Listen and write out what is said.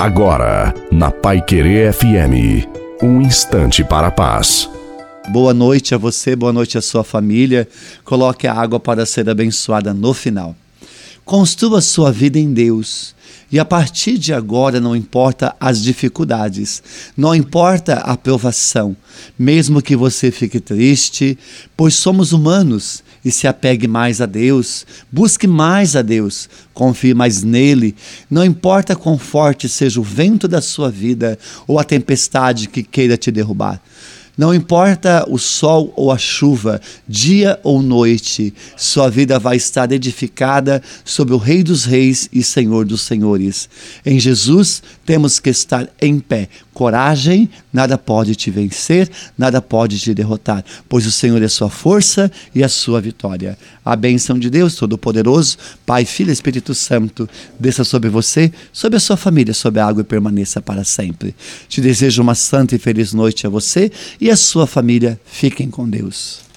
Agora, na Pai Querer FM, um instante para a paz. Boa noite a você, boa noite à sua família. Coloque a água para ser abençoada no final. Construa sua vida em Deus. E a partir de agora não importa as dificuldades, não importa a provação, mesmo que você fique triste, pois somos humanos e se apegue mais a Deus, busque mais a Deus, confie mais nele. Não importa quão forte seja o vento da sua vida ou a tempestade que queira te derrubar. Não importa o sol ou a chuva, dia ou noite, sua vida vai estar edificada sobre o Rei dos Reis e Senhor dos Senhores. Em Jesus temos que estar em pé. Coragem, nada pode te vencer, nada pode te derrotar, pois o Senhor é sua força e a sua vitória. A bênção de Deus Todo-Poderoso, Pai, Filho e Espírito Santo, desça sobre você, sobre a sua família, sobre a água e permaneça para sempre. Te desejo uma santa e feliz noite a você e a sua família. Fiquem com Deus.